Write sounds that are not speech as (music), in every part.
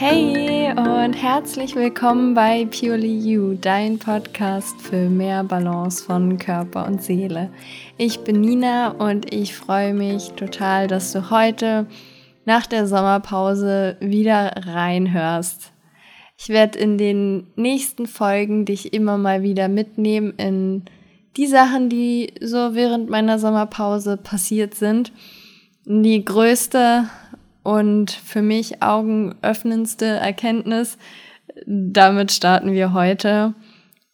Hey und herzlich willkommen bei Purely You, dein Podcast für mehr Balance von Körper und Seele. Ich bin Nina und ich freue mich total, dass du heute nach der Sommerpause wieder reinhörst. Ich werde in den nächsten Folgen dich immer mal wieder mitnehmen in die Sachen, die so während meiner Sommerpause passiert sind. Die größte und für mich augenöffnendste Erkenntnis, damit starten wir heute.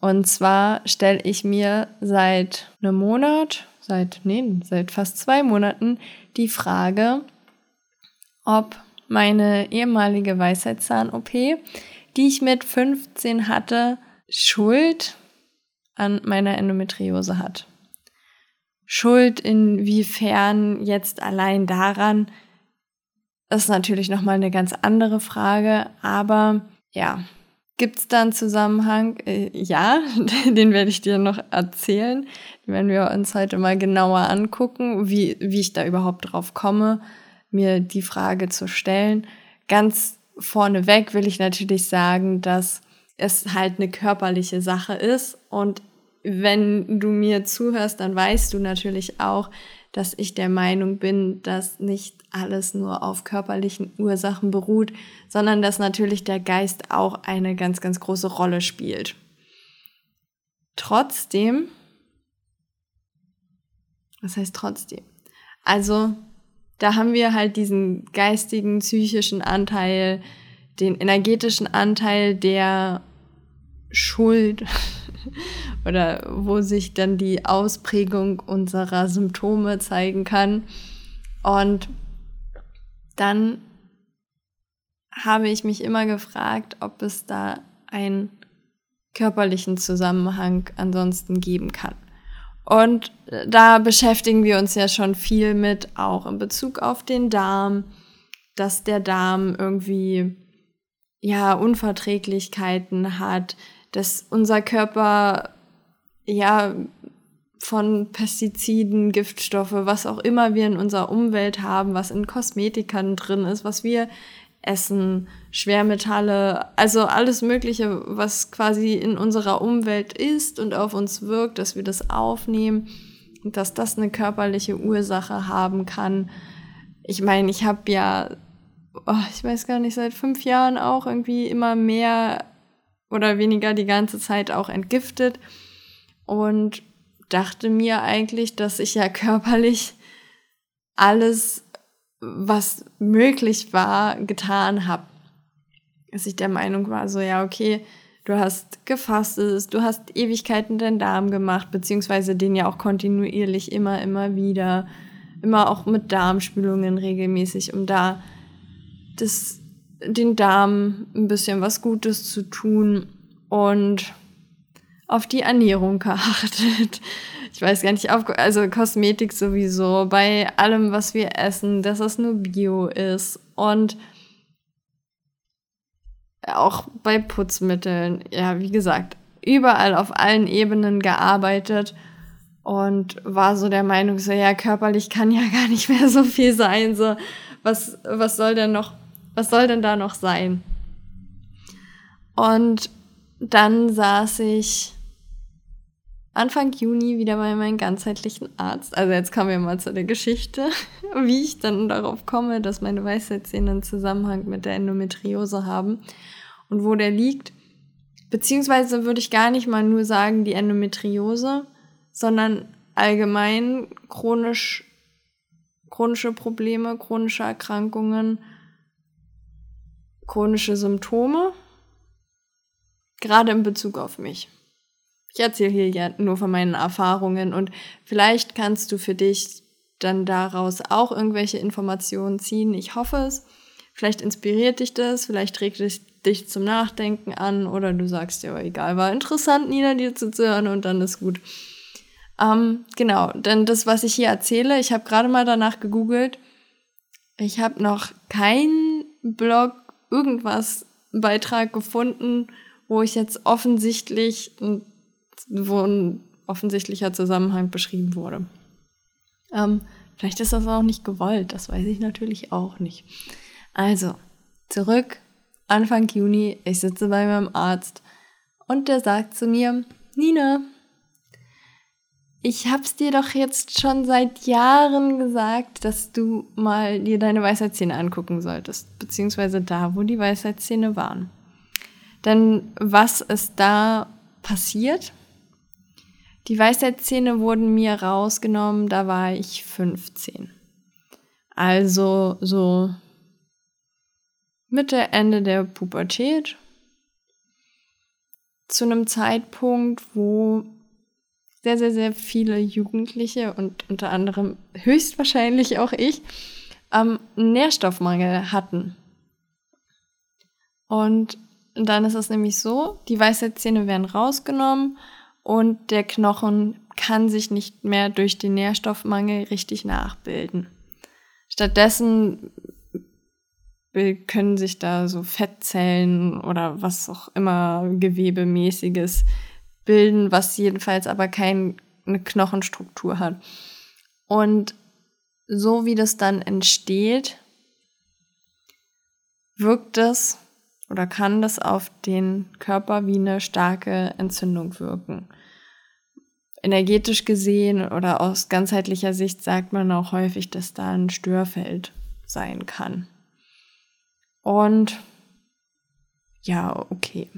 Und zwar stelle ich mir seit einem Monat, seit, nee, seit fast zwei Monaten die Frage, ob meine ehemalige Weisheitszahn-OP, die ich mit 15 hatte, Schuld an meiner Endometriose hat. Schuld inwiefern jetzt allein daran, ist natürlich nochmal eine ganz andere Frage, aber ja, gibt es da einen Zusammenhang? Äh, ja, (laughs) den werde ich dir noch erzählen. Werden wir uns heute mal genauer angucken, wie, wie ich da überhaupt drauf komme, mir die Frage zu stellen. Ganz vorneweg will ich natürlich sagen, dass es halt eine körperliche Sache ist und wenn du mir zuhörst, dann weißt du natürlich auch, dass ich der Meinung bin, dass nicht alles nur auf körperlichen Ursachen beruht, sondern dass natürlich der Geist auch eine ganz, ganz große Rolle spielt. Trotzdem, was heißt trotzdem? Also, da haben wir halt diesen geistigen, psychischen Anteil, den energetischen Anteil der Schuld (laughs) oder wo sich dann die Ausprägung unserer Symptome zeigen kann. Und dann habe ich mich immer gefragt, ob es da einen körperlichen Zusammenhang ansonsten geben kann. Und da beschäftigen wir uns ja schon viel mit, auch in Bezug auf den Darm, dass der Darm irgendwie ja Unverträglichkeiten hat, dass unser Körper ja von Pestiziden, Giftstoffe, was auch immer wir in unserer Umwelt haben, was in Kosmetikern drin ist, was wir essen, Schwermetalle, also alles Mögliche, was quasi in unserer Umwelt ist und auf uns wirkt, dass wir das aufnehmen und dass das eine körperliche Ursache haben kann. Ich meine, ich habe ja, oh, ich weiß gar nicht, seit fünf Jahren auch irgendwie immer mehr oder weniger die ganze Zeit auch entgiftet und dachte mir eigentlich, dass ich ja (laughs) körperlich alles, was möglich war, getan habe. Dass ich der Meinung war, so ja, okay, du hast gefastet, du hast Ewigkeiten deinen Darm gemacht, beziehungsweise den ja auch kontinuierlich immer, immer wieder, immer auch mit Darmspülungen regelmäßig, um da das den Darm ein bisschen was Gutes zu tun und auf die Ernährung geachtet. Ich weiß gar nicht, auf, also Kosmetik sowieso, bei allem, was wir essen, dass es nur Bio ist und auch bei Putzmitteln, ja, wie gesagt, überall auf allen Ebenen gearbeitet und war so der Meinung, so ja, körperlich kann ja (laughs) gar nicht mehr so viel sein, so was, was soll denn noch was soll denn da noch sein? Und dann saß ich Anfang Juni wieder bei meinem ganzheitlichen Arzt. Also jetzt kommen wir mal zu der Geschichte, (laughs) wie ich dann darauf komme, dass meine Weisheitszähne einen Zusammenhang mit der Endometriose haben und wo der liegt. Beziehungsweise würde ich gar nicht mal nur sagen die Endometriose, sondern allgemein chronisch, chronische Probleme, chronische Erkrankungen chronische Symptome, gerade in Bezug auf mich. Ich erzähle hier ja nur von meinen Erfahrungen und vielleicht kannst du für dich dann daraus auch irgendwelche Informationen ziehen. Ich hoffe es. Vielleicht inspiriert dich das, vielleicht trägt es dich zum Nachdenken an oder du sagst dir, ja, egal, war interessant, Nina, dir zuzuhören und dann ist gut. Ähm, genau, denn das, was ich hier erzähle, ich habe gerade mal danach gegoogelt. Ich habe noch keinen Blog irgendwas Beitrag gefunden, wo ich jetzt offensichtlich, wo ein offensichtlicher Zusammenhang beschrieben wurde. Ähm, vielleicht ist das auch nicht gewollt, das weiß ich natürlich auch nicht. Also, zurück Anfang Juni, ich sitze bei meinem Arzt und der sagt zu mir, Nina, ich hab's dir doch jetzt schon seit Jahren gesagt, dass du mal dir deine Weisheitszähne angucken solltest, beziehungsweise da, wo die Weisheitszähne waren. Denn was ist da passiert? Die Weisheitszähne wurden mir rausgenommen, da war ich 15. Also so Mitte, Ende der Pubertät. Zu einem Zeitpunkt, wo sehr, sehr, sehr viele Jugendliche und unter anderem höchstwahrscheinlich auch ich ähm, Nährstoffmangel hatten. Und dann ist es nämlich so, die Weisheitszähne werden rausgenommen und der Knochen kann sich nicht mehr durch den Nährstoffmangel richtig nachbilden. Stattdessen können sich da so Fettzellen oder was auch immer Gewebemäßiges bilden, was jedenfalls aber keine Knochenstruktur hat. Und so wie das dann entsteht, wirkt es oder kann das auf den Körper wie eine starke Entzündung wirken. Energetisch gesehen oder aus ganzheitlicher Sicht sagt man auch häufig, dass da ein Störfeld sein kann. Und ja, okay.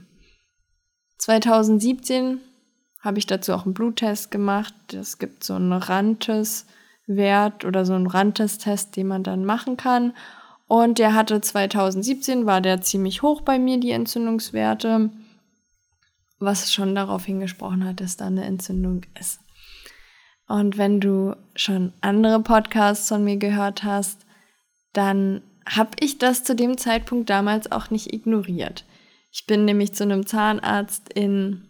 2017 habe ich dazu auch einen Bluttest gemacht. Es gibt so einen Rantes-Wert oder so einen Rantes-Test, den man dann machen kann. Und der hatte 2017, war der ziemlich hoch bei mir, die Entzündungswerte, was schon darauf hingesprochen hat, dass da eine Entzündung ist. Und wenn du schon andere Podcasts von mir gehört hast, dann habe ich das zu dem Zeitpunkt damals auch nicht ignoriert. Ich bin nämlich zu einem Zahnarzt in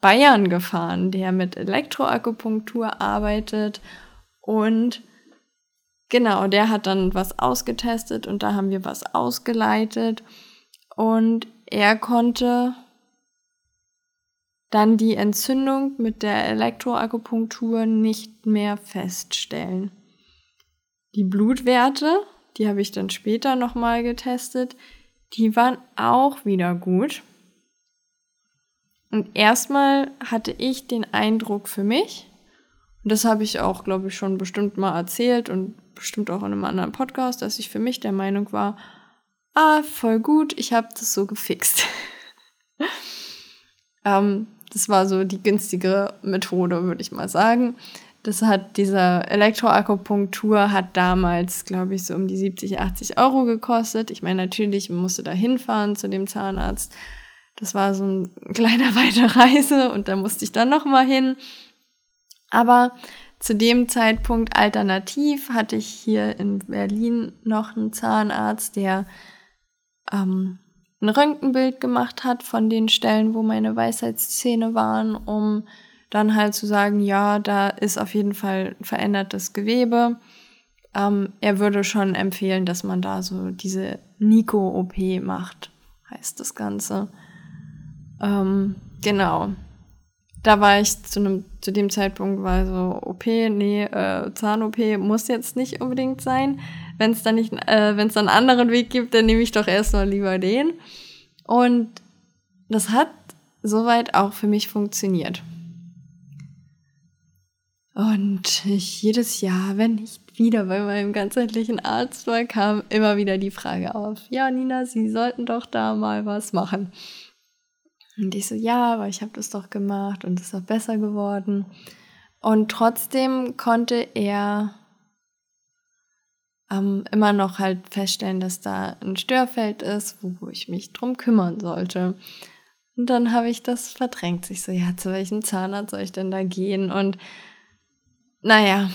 Bayern gefahren, der mit Elektroakupunktur arbeitet und genau, der hat dann was ausgetestet und da haben wir was ausgeleitet und er konnte dann die Entzündung mit der Elektroakupunktur nicht mehr feststellen. Die Blutwerte, die habe ich dann später nochmal getestet, die waren auch wieder gut. Und erstmal hatte ich den Eindruck für mich, und das habe ich auch, glaube ich, schon bestimmt mal erzählt und bestimmt auch in einem anderen Podcast, dass ich für mich der Meinung war, ah, voll gut, ich habe das so gefixt. (laughs) ähm, das war so die günstigere Methode, würde ich mal sagen. Das hat dieser Elektroakupunktur hat damals, glaube ich, so um die 70, 80 Euro gekostet. Ich meine, natürlich, musste da hinfahren zu dem Zahnarzt. Das war so ein (laughs) kleiner weite Reise und da musste ich dann nochmal hin. Aber zu dem Zeitpunkt alternativ hatte ich hier in Berlin noch einen Zahnarzt, der ähm, ein Röntgenbild gemacht hat von den Stellen, wo meine Weisheitszähne waren, um dann halt zu sagen, ja, da ist auf jeden Fall verändertes Gewebe. Ähm, er würde schon empfehlen, dass man da so diese Nico-OP macht, heißt das Ganze. Ähm, genau. Da war ich zu, einem, zu dem Zeitpunkt war so, OP, nee, äh, Zahn-OP muss jetzt nicht unbedingt sein. Wenn es dann nicht, äh, wenn es dann einen anderen Weg gibt, dann nehme ich doch erstmal lieber den. Und das hat soweit auch für mich funktioniert. Und ich jedes Jahr, wenn nicht wieder bei meinem ganzheitlichen Arzt war, kam immer wieder die Frage auf, ja, Nina, Sie sollten doch da mal was machen. Und ich so, ja, aber ich habe das doch gemacht und es ist auch besser geworden. Und trotzdem konnte er ähm, immer noch halt feststellen, dass da ein Störfeld ist, wo ich mich drum kümmern sollte. Und dann habe ich das verdrängt. Ich so, ja, zu welchem Zahnarzt soll ich denn da gehen? Und naja,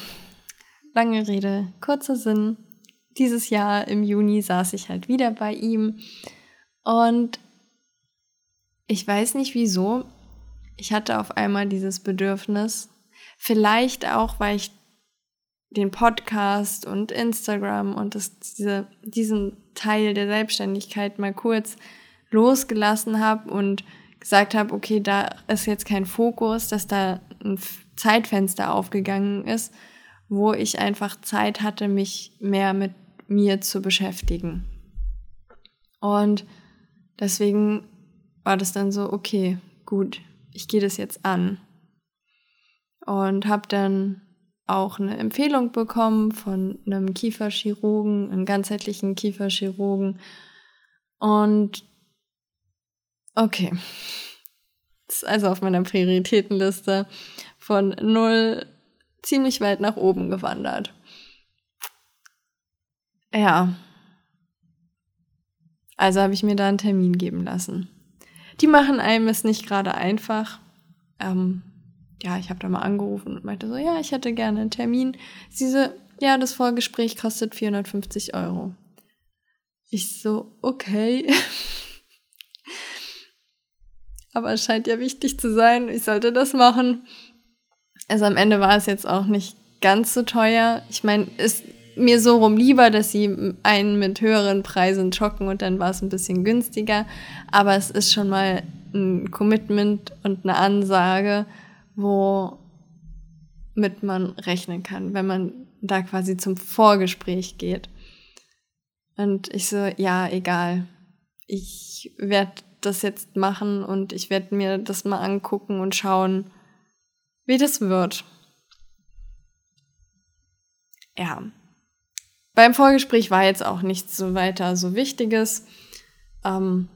lange Rede, kurzer Sinn. Dieses Jahr im Juni saß ich halt wieder bei ihm und ich weiß nicht wieso. Ich hatte auf einmal dieses Bedürfnis, vielleicht auch, weil ich den Podcast und Instagram und das, diese, diesen Teil der Selbstständigkeit mal kurz losgelassen habe und gesagt habe, okay, da ist jetzt kein Fokus, dass da ein Zeitfenster aufgegangen ist, wo ich einfach Zeit hatte, mich mehr mit mir zu beschäftigen. Und deswegen war das dann so, okay, gut, ich gehe das jetzt an. Und habe dann auch eine Empfehlung bekommen von einem Kieferchirurgen, einem ganzheitlichen Kieferchirurgen. Und okay, das ist also auf meiner Prioritätenliste von null ziemlich weit nach oben gewandert. Ja. Also habe ich mir da einen Termin geben lassen. Die machen einem es nicht gerade einfach. Ähm, ja, ich habe da mal angerufen und meinte so, ja, ich hätte gerne einen Termin. Sie so, ja, das Vorgespräch kostet 450 Euro. Ich so, okay. (laughs) Aber es scheint ja wichtig zu sein, ich sollte das machen. Also am Ende war es jetzt auch nicht ganz so teuer. Ich meine, ist mir so rum lieber, dass sie einen mit höheren Preisen schocken und dann war es ein bisschen günstiger. Aber es ist schon mal ein Commitment und eine Ansage, womit man rechnen kann, wenn man da quasi zum Vorgespräch geht. Und ich so, ja, egal. Ich werde das jetzt machen und ich werde mir das mal angucken und schauen, wie das wird. Ja. Beim Vorgespräch war jetzt auch nichts so weiter so Wichtiges. Ähm,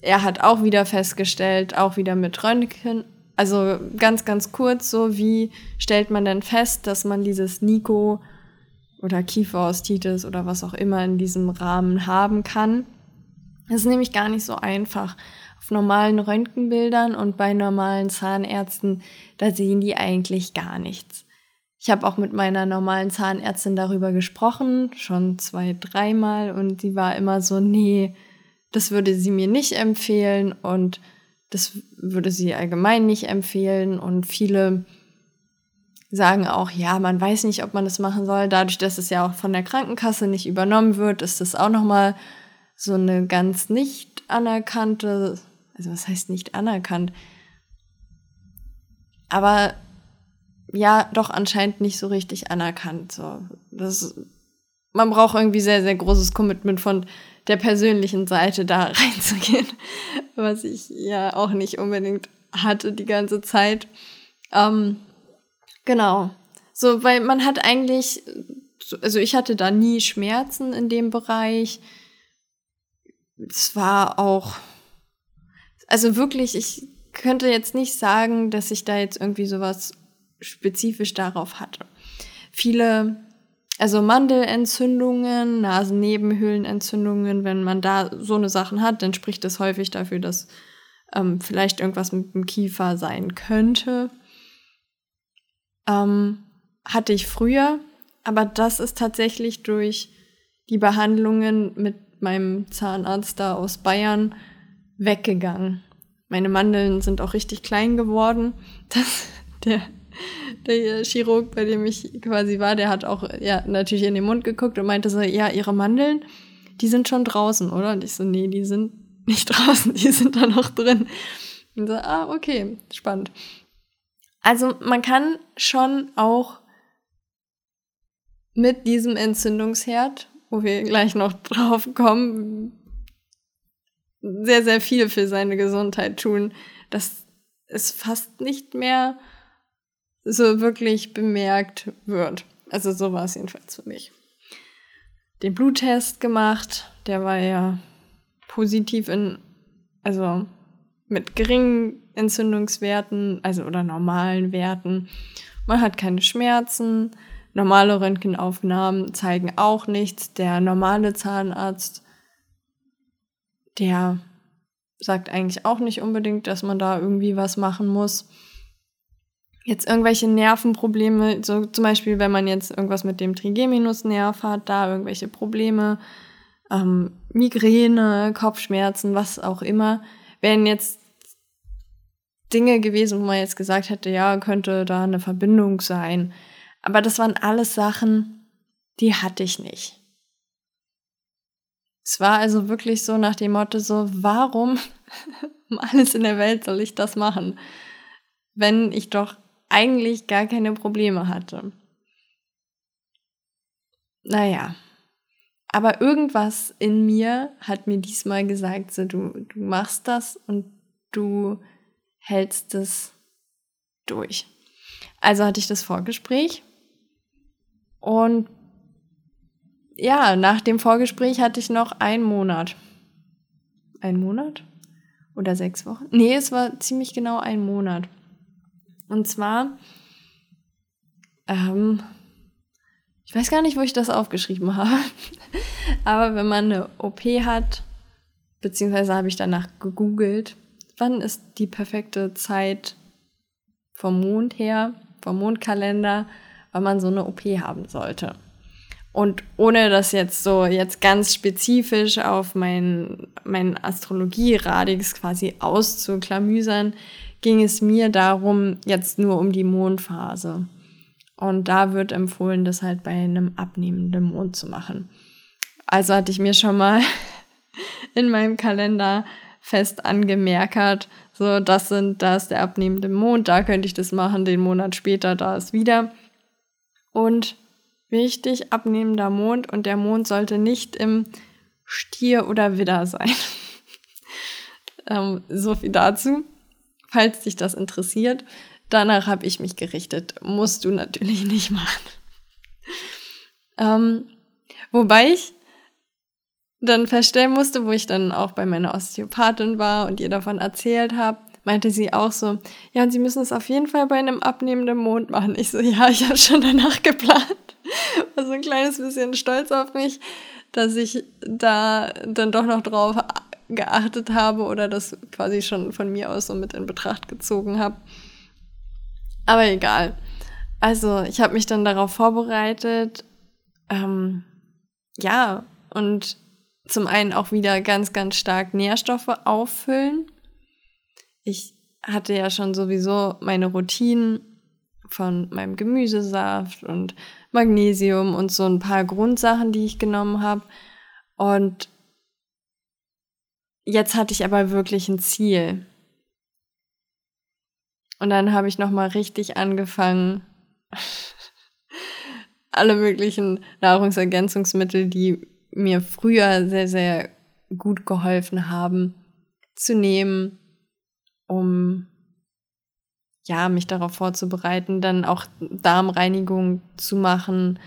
er hat auch wieder festgestellt, auch wieder mit Röntgen, also ganz, ganz kurz, so wie stellt man denn fest, dass man dieses Nico oder Kieferostitis oder was auch immer in diesem Rahmen haben kann. Das ist nämlich gar nicht so einfach. Auf normalen Röntgenbildern und bei normalen Zahnärzten, da sehen die eigentlich gar nichts. Ich habe auch mit meiner normalen Zahnärztin darüber gesprochen, schon zwei, dreimal, und sie war immer so, nee, das würde sie mir nicht empfehlen und das würde sie allgemein nicht empfehlen und viele sagen auch, ja, man weiß nicht, ob man das machen soll. Dadurch, dass es ja auch von der Krankenkasse nicht übernommen wird, ist das auch nochmal so eine ganz nicht anerkannte, also was heißt nicht anerkannt? Aber ja, doch anscheinend nicht so richtig anerkannt. So, das, man braucht irgendwie sehr, sehr großes Commitment von der persönlichen Seite da (laughs) reinzugehen, was ich ja auch nicht unbedingt hatte die ganze Zeit. Ähm, genau. So, weil man hat eigentlich, also ich hatte da nie Schmerzen in dem Bereich. Es war auch, also wirklich, ich könnte jetzt nicht sagen, dass ich da jetzt irgendwie sowas spezifisch darauf hatte. Viele also Mandelentzündungen, Nasennebenhöhlenentzündungen, wenn man da so eine Sachen hat, dann spricht das häufig dafür, dass ähm, vielleicht irgendwas mit dem Kiefer sein könnte. Ähm, hatte ich früher, aber das ist tatsächlich durch die Behandlungen mit meinem Zahnarzt da aus Bayern weggegangen. Meine Mandeln sind auch richtig klein geworden. Das, (laughs) der der Chirurg, bei dem ich quasi war, der hat auch ja natürlich in den Mund geguckt und meinte so, ja, ihre Mandeln, die sind schon draußen, oder? Und ich so, nee, die sind (laughs) nicht draußen, die sind da noch drin. Und so, ah, okay, spannend. Also man kann schon auch mit diesem Entzündungsherd, wo wir gleich noch (laughs) drauf kommen, sehr, sehr viel für seine Gesundheit tun. Das ist fast nicht mehr so wirklich bemerkt wird. Also so war es jedenfalls für mich. Den Bluttest gemacht, der war ja positiv in, also mit geringen Entzündungswerten, also oder normalen Werten. Man hat keine Schmerzen. Normale Röntgenaufnahmen zeigen auch nichts. Der normale Zahnarzt, der sagt eigentlich auch nicht unbedingt, dass man da irgendwie was machen muss jetzt irgendwelche Nervenprobleme, so zum Beispiel, wenn man jetzt irgendwas mit dem Trigeminusnerv hat, da irgendwelche Probleme, ähm, Migräne, Kopfschmerzen, was auch immer, wären jetzt Dinge gewesen, wo man jetzt gesagt hätte, ja, könnte da eine Verbindung sein. Aber das waren alles Sachen, die hatte ich nicht. Es war also wirklich so nach dem Motto so, warum (laughs) um alles in der Welt soll ich das machen, wenn ich doch eigentlich gar keine Probleme hatte. Naja, Aber irgendwas in mir hat mir diesmal gesagt, so du, du machst das und du hältst es durch. Also hatte ich das Vorgespräch und ja, nach dem Vorgespräch hatte ich noch einen Monat. Ein Monat? Oder sechs Wochen? Nee, es war ziemlich genau ein Monat. Und zwar, ähm, ich weiß gar nicht, wo ich das aufgeschrieben habe, (laughs) aber wenn man eine OP hat, beziehungsweise habe ich danach gegoogelt, wann ist die perfekte Zeit vom Mond her, vom Mondkalender, wann man so eine OP haben sollte. Und ohne das jetzt so jetzt ganz spezifisch auf meinen mein Astrologie-Radix quasi auszuklamüsern, ging es mir darum, jetzt nur um die Mondphase. Und da wird empfohlen, das halt bei einem abnehmenden Mond zu machen. Also hatte ich mir schon mal (laughs) in meinem Kalender fest angemerkt, so das sind das der abnehmende Mond, da könnte ich das machen, den Monat später, da ist wieder. Und Wichtig, abnehmender Mond und der Mond sollte nicht im Stier oder Widder sein. (laughs) ähm, so viel dazu. Falls dich das interessiert, danach habe ich mich gerichtet. Musst du natürlich (laughs) nicht machen. ähm, wobei ich dann feststellen musste, wo ich dann auch bei meiner Osteopathin war und ihr davon erzählt habe, meinte sie auch so, ja, und Sie müssen es auf jeden Fall bei einem abnehmenden Mond machen. Ich so, ja, ich habe schon danach geplant. (laughs) War so ein kleines bisschen stolz auf mich, dass ich da dann doch noch drauf geachtet habe oder das quasi schon von mir aus so mit in Betracht gezogen habe. Aber egal. Also ich habe mich dann darauf vorbereitet. Ähm, ja, und zum einen auch wieder ganz, ganz stark Nährstoffe auffüllen. Ich hatte ja schon sowieso meine Routinen von meinem Gemüsesaft und Magnesium und so ein paar Grundsachen, die ich genommen habe. Und jetzt hatte ich aber wirklich ein Ziel. Und dann habe ich noch mal richtig angefangen, (laughs) alle möglichen Nahrungsergänzungsmittel, die mir früher sehr, sehr gut geholfen haben, zu nehmen, um ja, mich darauf vorzubereiten, dann auch Darmreinigung zu machen,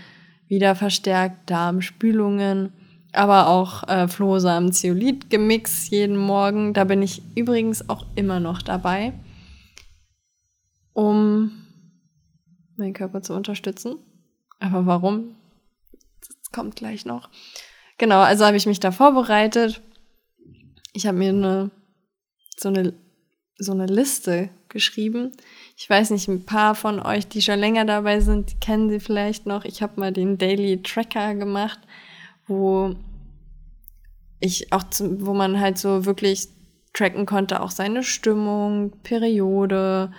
wieder verstärkt Darmspülungen, aber auch äh, Flohsamen Zeolit gemixt jeden Morgen. Da bin ich übrigens auch immer noch dabei, um meinen Körper zu unterstützen. Aber warum? Das kommt gleich noch. Genau, also habe ich mich da vorbereitet. Ich habe mir eine so eine so eine Liste geschrieben. Ich weiß nicht, ein paar von euch, die schon länger dabei sind, kennen sie vielleicht noch. Ich habe mal den Daily Tracker gemacht, wo ich auch, zum, wo man halt so wirklich tracken konnte, auch seine Stimmung, Periode,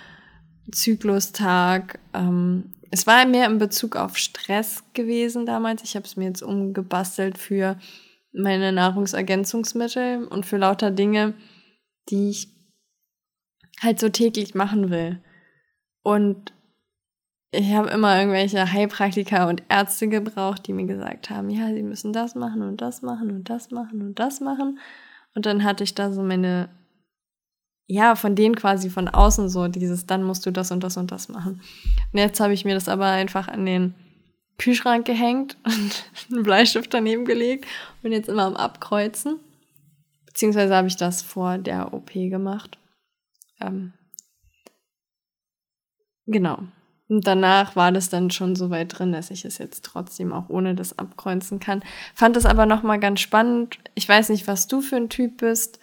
Zyklustag. Ähm, es war mehr in Bezug auf Stress gewesen damals. Ich habe es mir jetzt umgebastelt für meine Nahrungsergänzungsmittel und für lauter Dinge, die ich halt so täglich machen will. Und ich habe immer irgendwelche Heilpraktiker und Ärzte gebraucht, die mir gesagt haben, ja, sie müssen das machen und das machen und das machen und das machen. Und dann hatte ich da so meine, ja, von denen quasi von außen so dieses, dann musst du das und das und das machen. Und jetzt habe ich mir das aber einfach an den Kühlschrank gehängt (laughs) und einen Bleistift daneben gelegt und jetzt immer am Abkreuzen. Beziehungsweise habe ich das vor der OP gemacht. Ähm, genau. Und danach war das dann schon so weit drin, dass ich es jetzt trotzdem auch ohne das abkreuzen kann. Fand es aber nochmal ganz spannend. Ich weiß nicht, was du für ein Typ bist.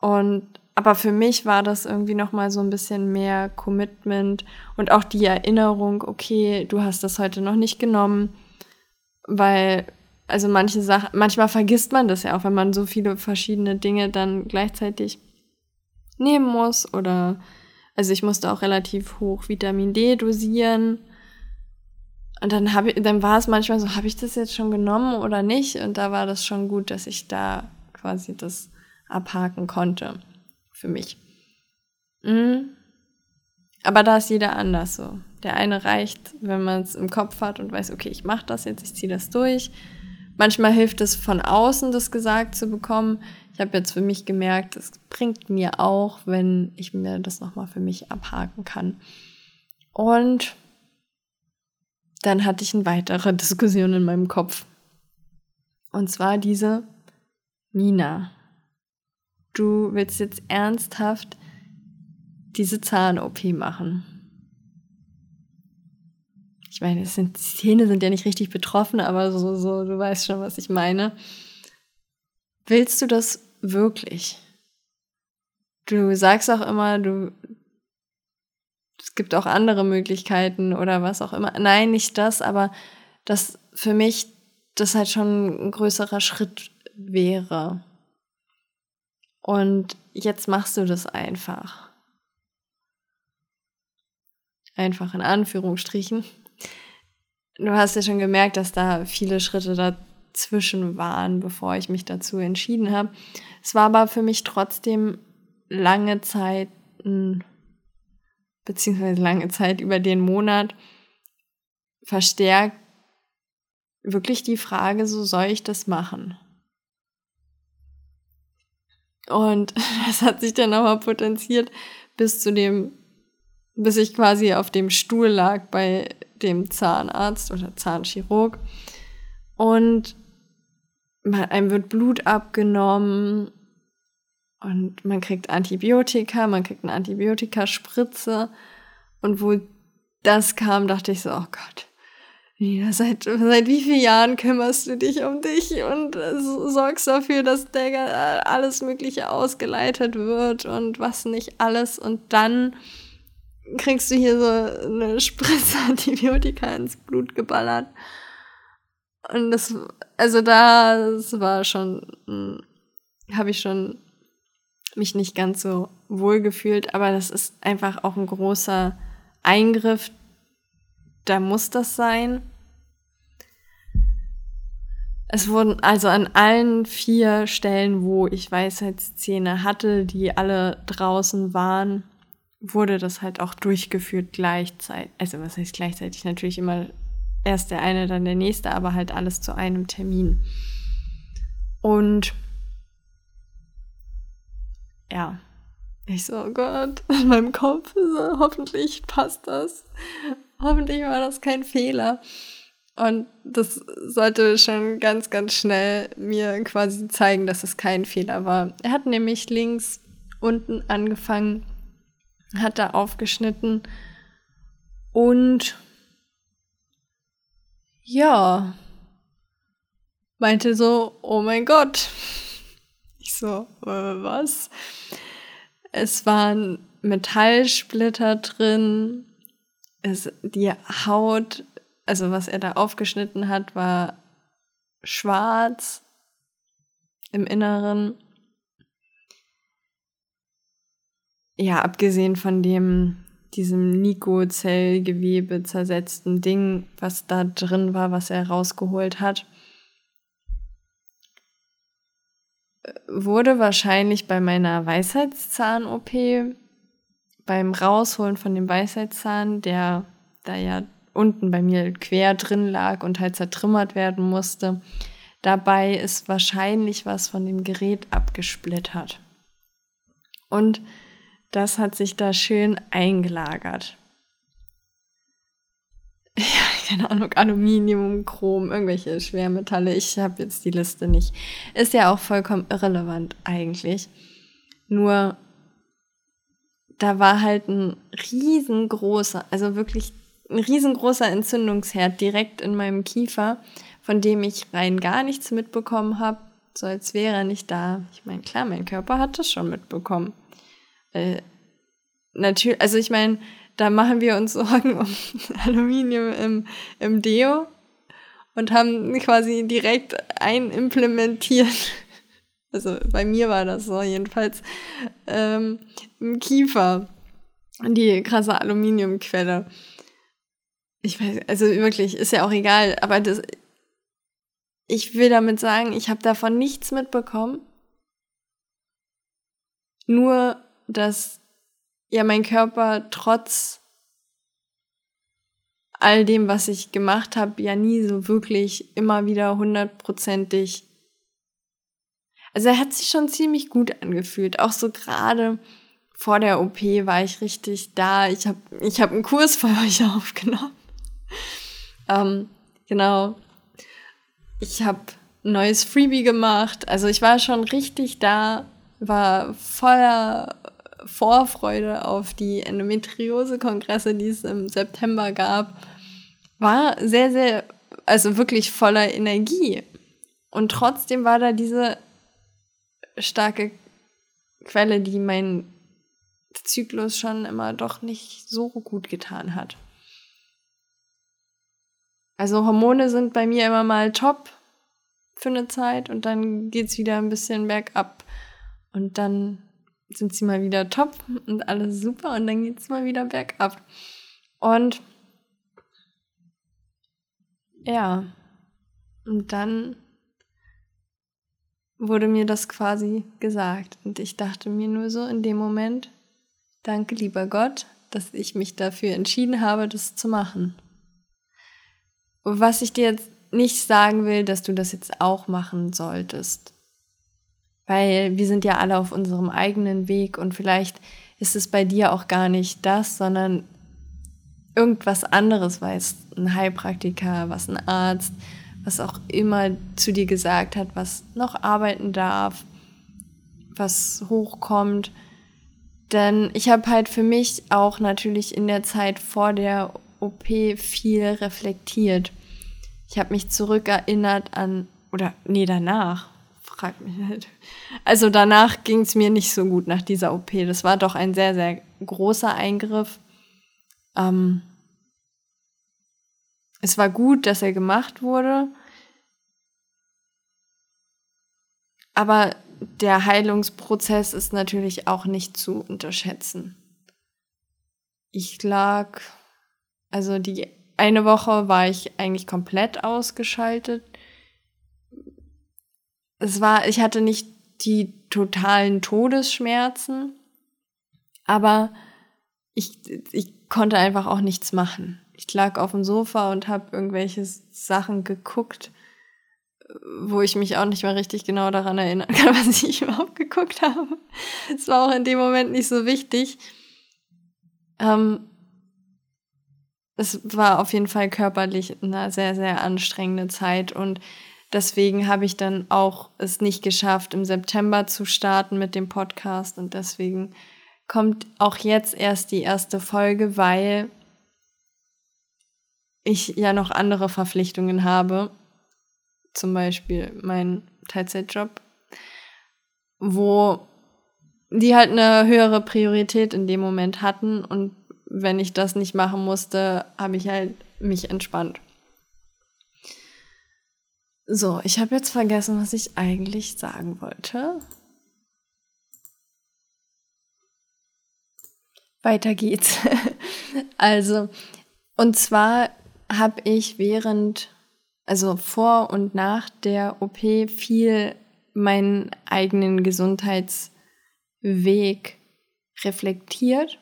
Und aber für mich war das irgendwie nochmal so ein bisschen mehr Commitment und auch die Erinnerung, okay, du hast das heute noch nicht genommen, weil also manche Sachen, manchmal vergisst man das ja auch, wenn man so viele verschiedene Dinge dann gleichzeitig nehmen muss oder also ich musste auch relativ hoch Vitamin D dosieren. Und dann habe dann war es manchmal so, habe ich das jetzt schon genommen oder nicht? Und da war das schon gut, dass ich da quasi das abhaken konnte für mich. Mhm. Aber da ist jeder anders so. Der eine reicht, wenn man es im Kopf hat und weiß, okay, ich mache das jetzt, ich ziehe das durch. Manchmal hilft es von außen, das gesagt zu bekommen. Ich habe jetzt für mich gemerkt, es bringt mir auch, wenn ich mir das nochmal für mich abhaken kann. Und dann hatte ich eine weitere (laughs) Diskussion in meinem Kopf. Und zwar diese Nina. Du willst jetzt ernsthaft diese Zahn-OP machen. Ich meine, es sind, die Zähne sind ja nicht richtig betroffen, aber so, so, du weißt schon, was ich meine. Willst du das wirklich? Du sagst auch immer, du, es gibt auch andere Möglichkeiten oder was auch immer. Nein, nicht das, aber das für mich das halt schon ein größerer Schritt wäre. Und jetzt machst du das einfach. Einfach in Anführungsstrichen. Du hast ja schon gemerkt, dass da viele Schritte dazwischen waren, bevor ich mich dazu entschieden habe. Es war aber für mich trotzdem lange Zeit beziehungsweise lange Zeit über den Monat verstärkt wirklich die Frage, so soll ich das machen? Und (laughs) das hat sich dann aber potenziert bis zu dem, bis ich quasi auf dem Stuhl lag bei dem Zahnarzt oder Zahnchirurg. Und einem wird Blut abgenommen und man kriegt Antibiotika, man kriegt eine Antibiotikaspritze. Und wo das kam, dachte ich so, oh Gott, Nina, seit, seit wie vielen Jahren kümmerst du dich um dich und sorgst dafür, dass der alles Mögliche ausgeleitet wird und was nicht alles. Und dann kriegst du hier so eine Spritze Antibiotika ins Blut geballert. Und das, also da, das war schon, hm, habe ich schon mich nicht ganz so wohl gefühlt, aber das ist einfach auch ein großer Eingriff. Da muss das sein. Es wurden also an allen vier Stellen, wo ich Weisheitszähne hatte, die alle draußen waren, wurde das halt auch durchgeführt gleichzeitig. Also was heißt gleichzeitig? Natürlich immer erst der eine, dann der nächste, aber halt alles zu einem Termin. Und ja, ich so, oh Gott, (laughs) in meinem Kopf, so, hoffentlich passt das. Hoffentlich war das kein Fehler. Und das sollte schon ganz, ganz schnell mir quasi zeigen, dass es kein Fehler war. Er hat nämlich links unten angefangen, hat da aufgeschnitten und ja, meinte so, oh mein Gott, so, äh, was? Es waren Metallsplitter drin. Es, die Haut, also was er da aufgeschnitten hat, war schwarz im Inneren. Ja, abgesehen von dem, diesem Nico-Zellgewebe zersetzten Ding, was da drin war, was er rausgeholt hat. wurde wahrscheinlich bei meiner Weisheitszahn-OP beim Rausholen von dem Weisheitszahn, der da ja unten bei mir quer drin lag und halt zertrümmert werden musste, dabei ist wahrscheinlich was von dem Gerät abgesplittert. Und das hat sich da schön eingelagert. (laughs) Ja, keine Ahnung, Aluminium, Chrom, irgendwelche Schwermetalle. Ich habe jetzt die Liste nicht. Ist ja auch vollkommen irrelevant eigentlich. Nur da war halt ein riesengroßer, also wirklich ein riesengroßer Entzündungsherd direkt in meinem Kiefer, von dem ich rein gar nichts mitbekommen habe, so als wäre er nicht da. Ich meine, klar, mein Körper hat das schon mitbekommen. Äh, natürlich, also ich meine, da machen wir uns (laughs) Sorgen um Aluminium im, im Deo und haben quasi direkt einimplementiert. (laughs) Also bei mir war das so jedenfalls ähm, im Kiefer die krasse Aluminiumquelle. Ich weiß, also wirklich, ist ja auch egal, aber das, ich will damit sagen, ich habe davon nichts mitbekommen. Nur, dass ja mein Körper trotz all dem, was ich gemacht habe, ja nie so wirklich immer wieder hundertprozentig. Also er hat sich schon ziemlich gut angefühlt. Auch so gerade vor der OP war ich richtig da. Ich habe ich hab einen Kurs für (laughs) euch aufgenommen. ähm, genau. Ich habe ein neues Freebie gemacht. Also ich war schon richtig da, war voller Vorfreude auf die Endometriose-Kongresse, die es im September gab, war sehr, sehr, also wirklich voller Energie. Und trotzdem war da diese starke Quelle, die mein Zyklus schon immer doch nicht so gut getan hat. Also Hormone sind bei mir immer mal top für eine Zeit und dann geht es wieder ein bisschen bergab. Und dann sind sie mal wieder top und alles super und dann geht es mal wieder bergab. Und ja, und dann wurde mir das quasi gesagt und ich dachte mir nur so in dem Moment, danke lieber Gott, dass ich mich dafür entschieden habe, das zu machen. Was ich dir jetzt nicht sagen will, dass du das jetzt auch machen solltest. Weil wir sind ja alle auf unserem eigenen Weg und vielleicht ist es bei dir auch gar nicht das, sondern irgendwas anderes, weiß ein Heilpraktiker, was ein Arzt, was auch immer zu dir gesagt hat, was noch arbeiten darf, was hochkommt. Denn ich habe halt für mich auch natürlich in der Zeit vor der OP viel reflektiert. Ich habe mich zurückerinnert an, oder nee, danach, frag mich nicht. Also danach ging es mir nicht so gut nach dieser OP. Das war doch ein sehr, sehr großer Eingriff. Ähm, es war gut, dass er gemacht wurde. Aber der Heilungsprozess ist natürlich auch nicht zu unterschätzen. Ich lag, also die eine Woche war ich eigentlich komplett ausgeschaltet es war, ich hatte nicht die totalen Todesschmerzen, aber ich, ich konnte einfach auch nichts machen. Ich lag auf dem Sofa und habe irgendwelche Sachen geguckt, wo ich mich auch nicht mehr richtig genau daran erinnern kann, (laughs) was ich überhaupt geguckt habe. Es war auch in dem Moment nicht so wichtig. Ähm, es war auf jeden Fall körperlich eine sehr, sehr anstrengende Zeit und Deswegen habe ich dann auch es nicht geschafft, im September zu starten mit dem Podcast. Und deswegen kommt auch jetzt erst die erste Folge, weil ich ja noch andere Verpflichtungen habe. Zum Beispiel mein Teilzeitjob, wo die halt eine höhere Priorität in dem Moment hatten. Und wenn ich das nicht machen musste, habe ich halt mich entspannt. So, ich habe jetzt vergessen, was ich eigentlich sagen wollte. Weiter geht's. (laughs) also, und zwar habe ich während, also vor und nach der OP viel meinen eigenen Gesundheitsweg reflektiert.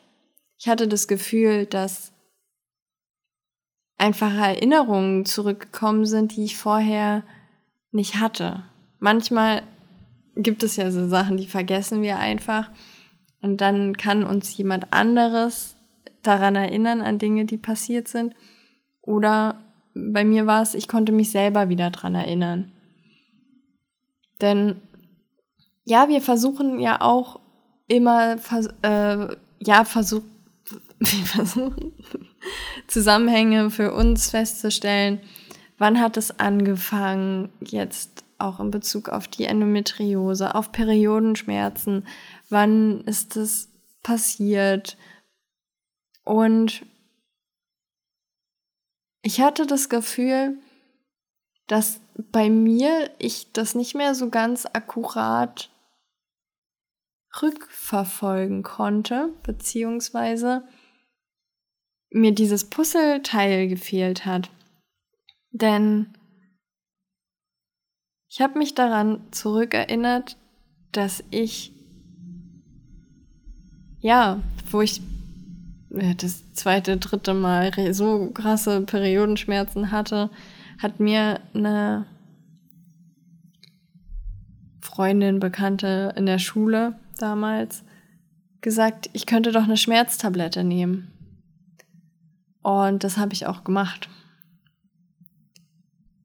Ich hatte das Gefühl, dass einfache Erinnerungen zurückgekommen sind, die ich vorher nicht hatte. Manchmal gibt es ja so Sachen, die vergessen wir einfach. Und dann kann uns jemand anderes daran erinnern, an Dinge, die passiert sind. Oder bei mir war es, ich konnte mich selber wieder daran erinnern. Denn ja, wir versuchen ja auch immer, äh, ja, versuch, (laughs) wir versuchen Zusammenhänge für uns festzustellen. Wann hat es angefangen? Jetzt auch in Bezug auf die Endometriose, auf Periodenschmerzen. Wann ist es passiert? Und ich hatte das Gefühl, dass bei mir ich das nicht mehr so ganz akkurat rückverfolgen konnte, beziehungsweise mir dieses Puzzleteil gefehlt hat. Denn ich habe mich daran zurückerinnert, dass ich, ja, wo ich das zweite, dritte Mal so krasse Periodenschmerzen hatte, hat mir eine Freundin, Bekannte in der Schule damals gesagt, ich könnte doch eine Schmerztablette nehmen. Und das habe ich auch gemacht.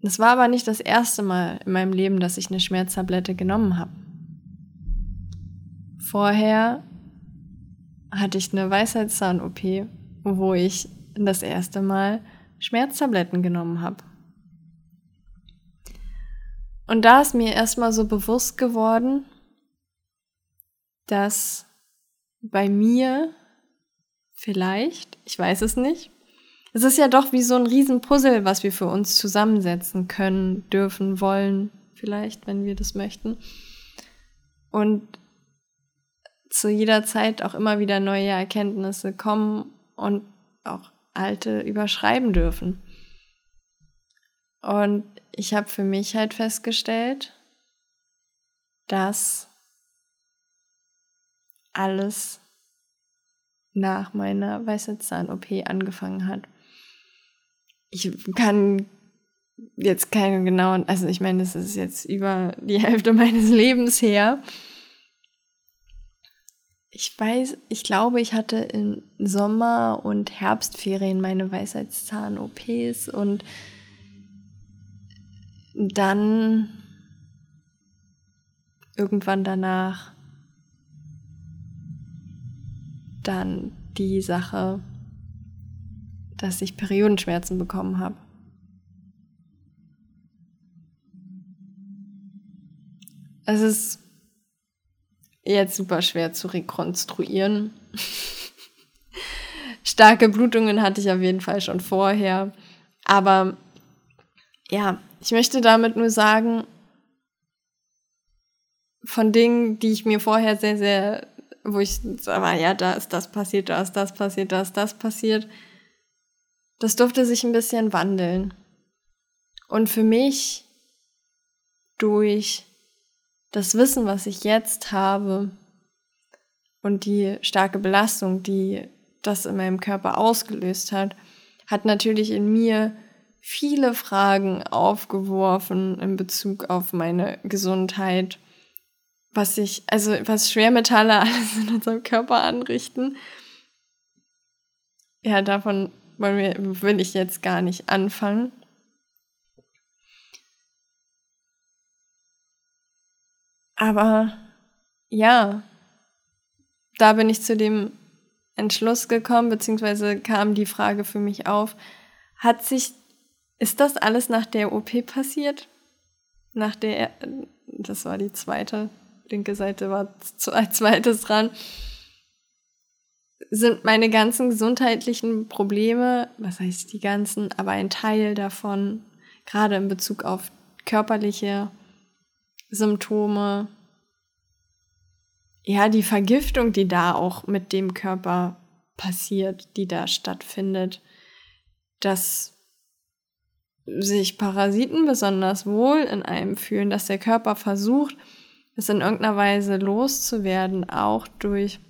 Das war aber nicht das erste Mal in meinem Leben, dass ich eine Schmerztablette genommen habe. Vorher hatte ich eine Weisheitszahn-OP, wo ich das erste Mal Schmerztabletten genommen habe. Und da ist mir erstmal so bewusst geworden, dass bei mir vielleicht, ich weiß es nicht, es ist ja doch wie so ein Riesenpuzzle, was wir für uns zusammensetzen können, dürfen, wollen, vielleicht, wenn wir das möchten. Und zu jeder Zeit auch immer wieder neue Erkenntnisse kommen und auch alte überschreiben dürfen. Und ich habe für mich halt festgestellt, dass alles nach meiner Weisheitszahn-OP angefangen hat. Ich kann jetzt keine genauen, also ich meine, das ist jetzt über die Hälfte (laughs) meines Lebens her. Ich weiß, ich glaube, ich hatte im Sommer- und Herbstferien meine Weisheitszahn-OPs und dann irgendwann danach dann die Sache, dass ich Periodenschmerzen bekommen habe. Es ist jetzt super schwer zu rekonstruieren. (laughs) Starke Blutungen hatte ich auf jeden Fall schon vorher. Aber ja, ich möchte damit nur sagen, von Dingen, die ich mir vorher sehr, sehr, wo ich sage, ja, da ist das passiert, da ist das passiert, da ist das passiert, das durfte sich ein bisschen wandeln. Und für mich durch das Wissen, was ich jetzt habe und die starke Belastung, die das in meinem Körper ausgelöst hat, hat natürlich in mir viele Fragen aufgeworfen in Bezug auf meine Gesundheit, was ich, also was Schwermetalle (laughs) alles in unserem Körper anrichten. Ja, davon will ich jetzt gar nicht anfangen. Aber ja, da bin ich zu dem Entschluss gekommen, beziehungsweise kam die Frage für mich auf, hat sich ist das alles nach der OP passiert? Nach der, das war die zweite, linke Seite war als (laughs) zweites dran. Sind meine ganzen gesundheitlichen Probleme, was heißt die ganzen, aber ein Teil davon, gerade in Bezug auf körperliche Symptome, ja, die Vergiftung, die da auch mit dem Körper passiert, die da stattfindet, das sich Parasiten besonders wohl in einem fühlen, dass der Körper versucht, es in irgendeiner Weise loszuwerden, auch durch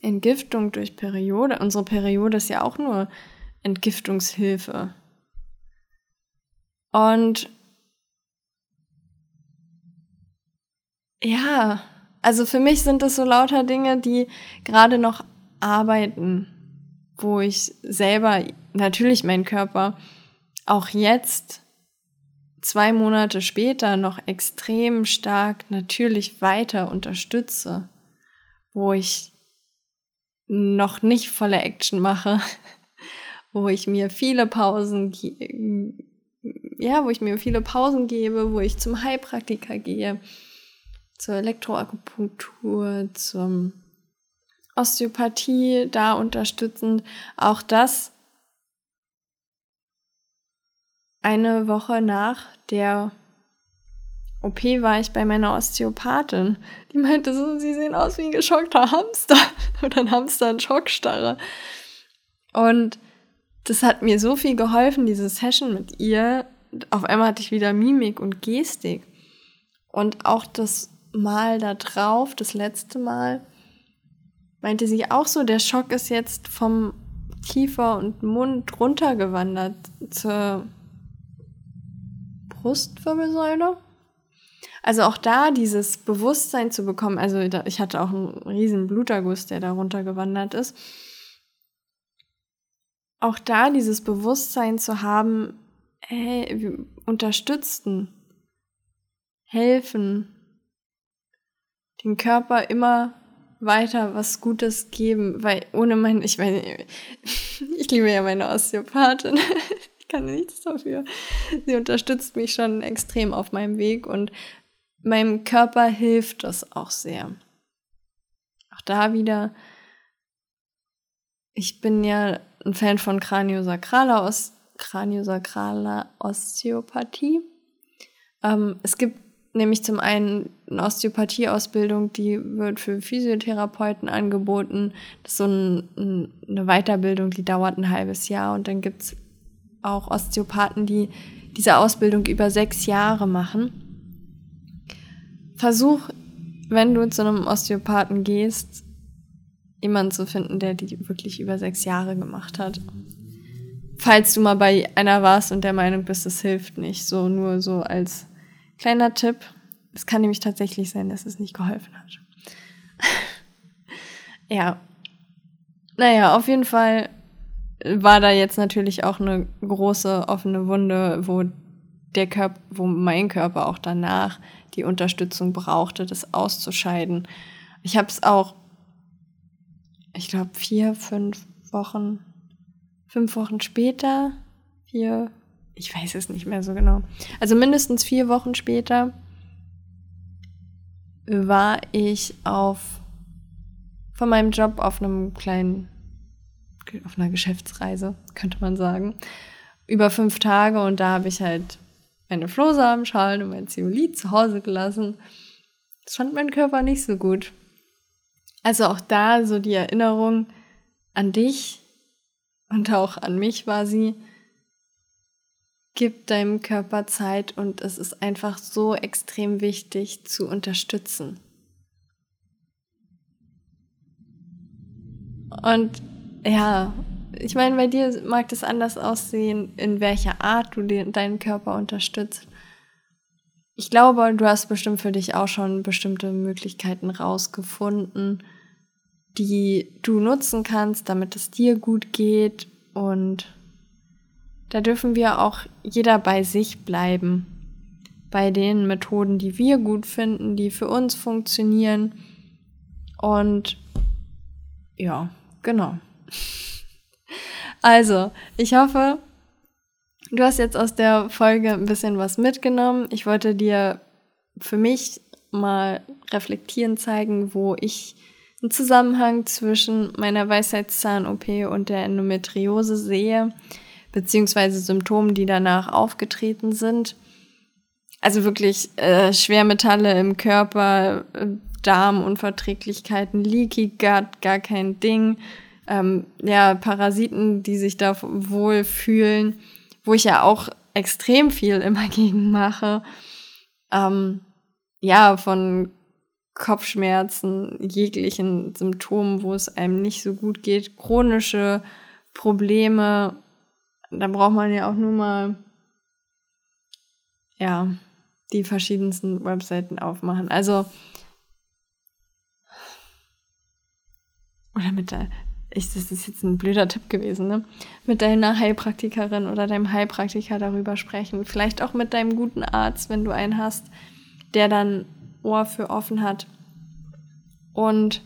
Entgiftung, durch Periode. Unsere Periode ist ja auch nur Entgiftungshilfe. Und ja, also für mich sind es so lauter Dinge, die gerade noch arbeiten, wo ich selber natürlich meinen Körper auch jetzt, zwei Monate später, noch extrem stark natürlich weiter unterstütze, wo ich noch nicht volle Action mache, (laughs) wo ich mir viele Pausen, ja, wo ich mir viele Pausen gebe, wo ich zum Heilpraktiker gehe, zur Elektroakupunktur, zum Osteopathie da unterstützend. Auch das eine Woche nach der OP war ich bei meiner Osteopathin. Die meinte so, sie sehen aus wie ein geschockter Hamster (laughs) oder ein Hamster in Schockstarre. Und das hat mir so viel geholfen, diese Session mit ihr. Auf einmal hatte ich wieder Mimik und Gestik. Und auch das Mal da drauf, das letzte Mal, meinte sie auch so, der Schock ist jetzt vom Kiefer und Mund runtergewandert zur Brustwirbelsäule. Also auch da dieses Bewusstsein zu bekommen, also ich hatte auch einen riesen Bluterguss, der da runtergewandert ist. Auch da dieses Bewusstsein zu haben, hey, unterstützen, helfen, den Körper immer weiter was Gutes geben, weil ohne mein, ich meine, (laughs) ich liebe ja meine Osteopathin, (laughs) ich kann nichts dafür. Sie unterstützt mich schon extrem auf meinem Weg und meinem Körper hilft das auch sehr. Auch da wieder, ich bin ja ein Fan von kraniosakraler, Os kraniosakraler Osteopathie. Ähm, es gibt nämlich zum einen eine Osteopathie-Ausbildung, die wird für Physiotherapeuten angeboten. Das ist so ein, eine Weiterbildung, die dauert ein halbes Jahr. Und dann gibt's auch Osteopathen, die diese Ausbildung über sechs Jahre machen. Versuch, wenn du zu einem Osteopathen gehst, jemanden zu finden, der die wirklich über sechs Jahre gemacht hat. Falls du mal bei einer warst und der Meinung bist, es hilft nicht, so nur so als Kleiner Tipp. Es kann nämlich tatsächlich sein, dass es nicht geholfen hat. (laughs) ja. Naja, auf jeden Fall war da jetzt natürlich auch eine große offene Wunde, wo der Körper, wo mein Körper auch danach die Unterstützung brauchte, das auszuscheiden. Ich habe es auch, ich glaube, vier, fünf Wochen, fünf Wochen später, vier, ich weiß es nicht mehr so genau. Also mindestens vier Wochen später war ich auf von meinem Job auf einem kleinen, auf einer Geschäftsreise, könnte man sagen. Über fünf Tage und da habe ich halt meine Flohsamenschalen und mein Zeolit zu Hause gelassen. Das fand mein Körper nicht so gut. Also auch da so die Erinnerung an dich und auch an mich war sie, Gib deinem Körper Zeit und es ist einfach so extrem wichtig zu unterstützen. Und ja, ich meine, bei dir mag das anders aussehen, in welcher Art du den, deinen Körper unterstützt. Ich glaube, du hast bestimmt für dich auch schon bestimmte Möglichkeiten rausgefunden, die du nutzen kannst, damit es dir gut geht und da dürfen wir auch jeder bei sich bleiben. Bei den Methoden, die wir gut finden, die für uns funktionieren. Und ja, genau. Also, ich hoffe, du hast jetzt aus der Folge ein bisschen was mitgenommen. Ich wollte dir für mich mal reflektieren zeigen, wo ich einen Zusammenhang zwischen meiner Weisheitszahn-OP und der Endometriose sehe beziehungsweise Symptomen, die danach aufgetreten sind. Also wirklich äh, Schwermetalle im Körper, äh, Darmunverträglichkeiten, Leaky Gut, gar kein Ding. Ähm, ja, Parasiten, die sich da wohl fühlen, wo ich ja auch extrem viel immer (laughs) gegen mache. Ähm, ja, von Kopfschmerzen, jeglichen Symptomen, wo es einem nicht so gut geht, chronische Probleme, da braucht man ja auch nur mal, ja, die verschiedensten Webseiten aufmachen. Also, oder mit der, ich, das ist jetzt ein blöder Tipp gewesen, ne? Mit deiner Heilpraktikerin oder deinem Heilpraktiker darüber sprechen. Vielleicht auch mit deinem guten Arzt, wenn du einen hast, der dann Ohr für offen hat. Und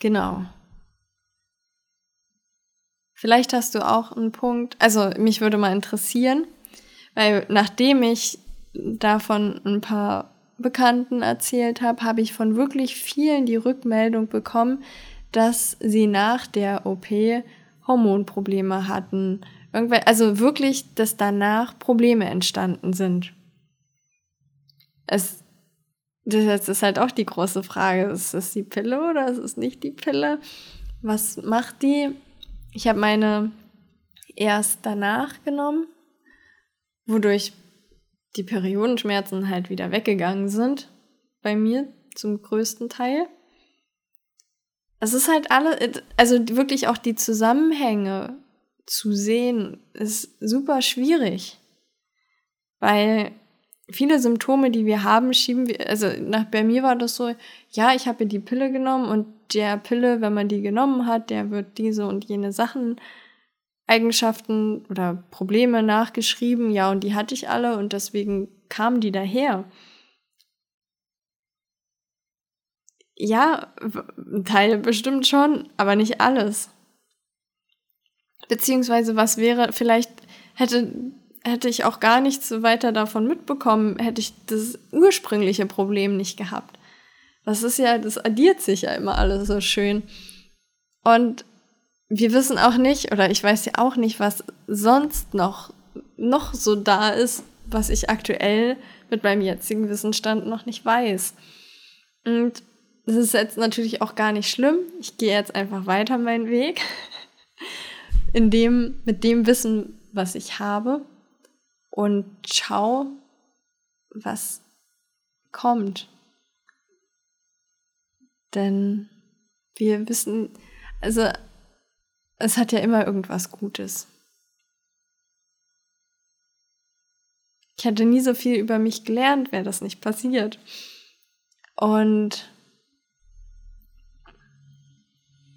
genau. Vielleicht hast du auch einen Punkt, also mich würde mal interessieren, weil nachdem ich davon ein paar Bekannten erzählt habe, habe ich von wirklich vielen die Rückmeldung bekommen, dass sie nach der OP Hormonprobleme hatten. Irgendwel also wirklich, dass danach Probleme entstanden sind. Es, das ist halt auch die große Frage. Ist es die Pille oder ist es nicht die Pille? Was macht die? Ich habe meine erst danach genommen, wodurch die Periodenschmerzen halt wieder weggegangen sind. Bei mir zum größten Teil. Es ist halt alle, also wirklich auch die Zusammenhänge zu sehen, ist super schwierig. Weil viele Symptome, die wir haben, schieben wir, also nach, bei mir war das so, ja, ich habe die Pille genommen und der Pille, wenn man die genommen hat, der wird diese und jene Sachen, Eigenschaften oder Probleme nachgeschrieben, ja, und die hatte ich alle und deswegen kamen die daher. Ja, Teile bestimmt schon, aber nicht alles. Beziehungsweise, was wäre, vielleicht hätte, hätte ich auch gar nichts weiter davon mitbekommen, hätte ich das ursprüngliche Problem nicht gehabt. Das ist ja, das addiert sich ja immer alles so schön. Und wir wissen auch nicht, oder ich weiß ja auch nicht, was sonst noch, noch so da ist, was ich aktuell mit meinem jetzigen Wissensstand noch nicht weiß. Und das ist jetzt natürlich auch gar nicht schlimm. Ich gehe jetzt einfach weiter meinen Weg. In dem, mit dem Wissen, was ich habe. Und schau, was kommt. Denn wir wissen, also es hat ja immer irgendwas Gutes. Ich hätte nie so viel über mich gelernt, wäre das nicht passiert. Und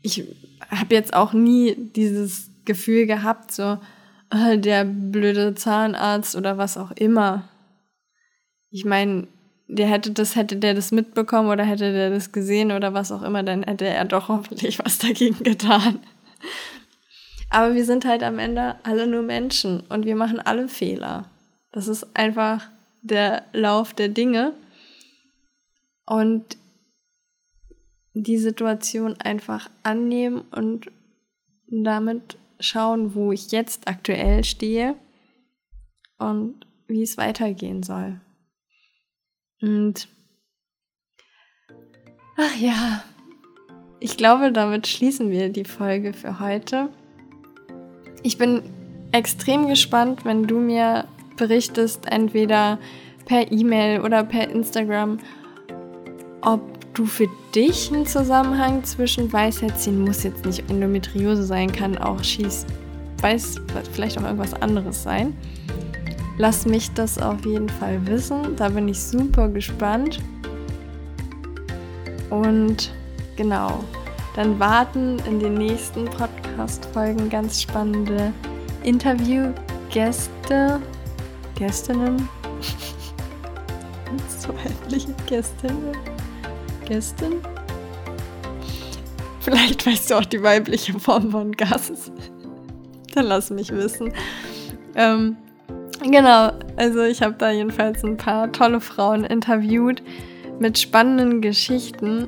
ich habe jetzt auch nie dieses Gefühl gehabt, so äh, der blöde Zahnarzt oder was auch immer. Ich meine, der hätte das, hätte der das mitbekommen oder hätte der das gesehen oder was auch immer, dann hätte er doch hoffentlich was dagegen getan. Aber wir sind halt am Ende alle nur Menschen und wir machen alle Fehler. Das ist einfach der Lauf der Dinge. Und die Situation einfach annehmen und damit schauen, wo ich jetzt aktuell stehe und wie es weitergehen soll. Und ach ja, ich glaube, damit schließen wir die Folge für heute. Ich bin extrem gespannt, wenn du mir berichtest, entweder per E-Mail oder per Instagram, ob du für dich einen Zusammenhang zwischen Weisheitsziehen, muss jetzt nicht Endometriose sein, kann auch Schieß, weiß, vielleicht auch irgendwas anderes sein. Lass mich das auf jeden Fall wissen, da bin ich super gespannt. Und genau, dann warten in den nächsten Podcast-Folgen ganz spannende Interviewgäste, Gästinnen, (laughs) hässliche Gästinnen. Gästin? Vielleicht weißt du auch die weibliche Form von Gast. Dann lass mich wissen. Ähm, genau, also ich habe da jedenfalls ein paar tolle Frauen interviewt mit spannenden Geschichten.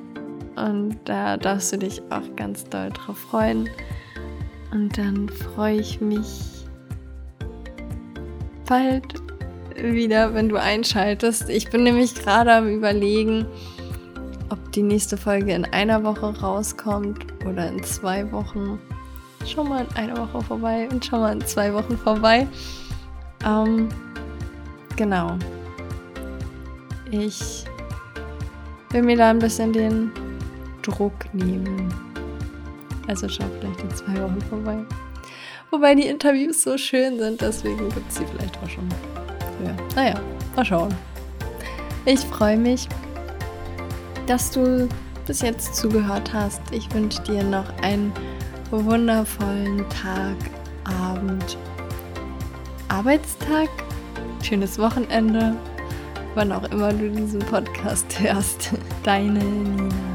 Und da darfst du dich auch ganz doll drauf freuen. Und dann freue ich mich bald wieder, wenn du einschaltest. Ich bin nämlich gerade am Überlegen, die nächste Folge in einer Woche rauskommt oder in zwei Wochen. Schau mal in einer Woche vorbei und schau mal in zwei Wochen vorbei. Ähm, genau. Ich will mir da ein bisschen den Druck nehmen. Also schau vielleicht in zwei Wochen vorbei. Wobei die Interviews so schön sind, deswegen gibt es sie vielleicht auch schon. Ja. Naja, mal schauen. Ich freue mich dass du bis jetzt zugehört hast. Ich wünsche dir noch einen wundervollen Tag, Abend, Arbeitstag, schönes Wochenende, wann auch immer du diesen Podcast (laughs) hörst. Deine Nina.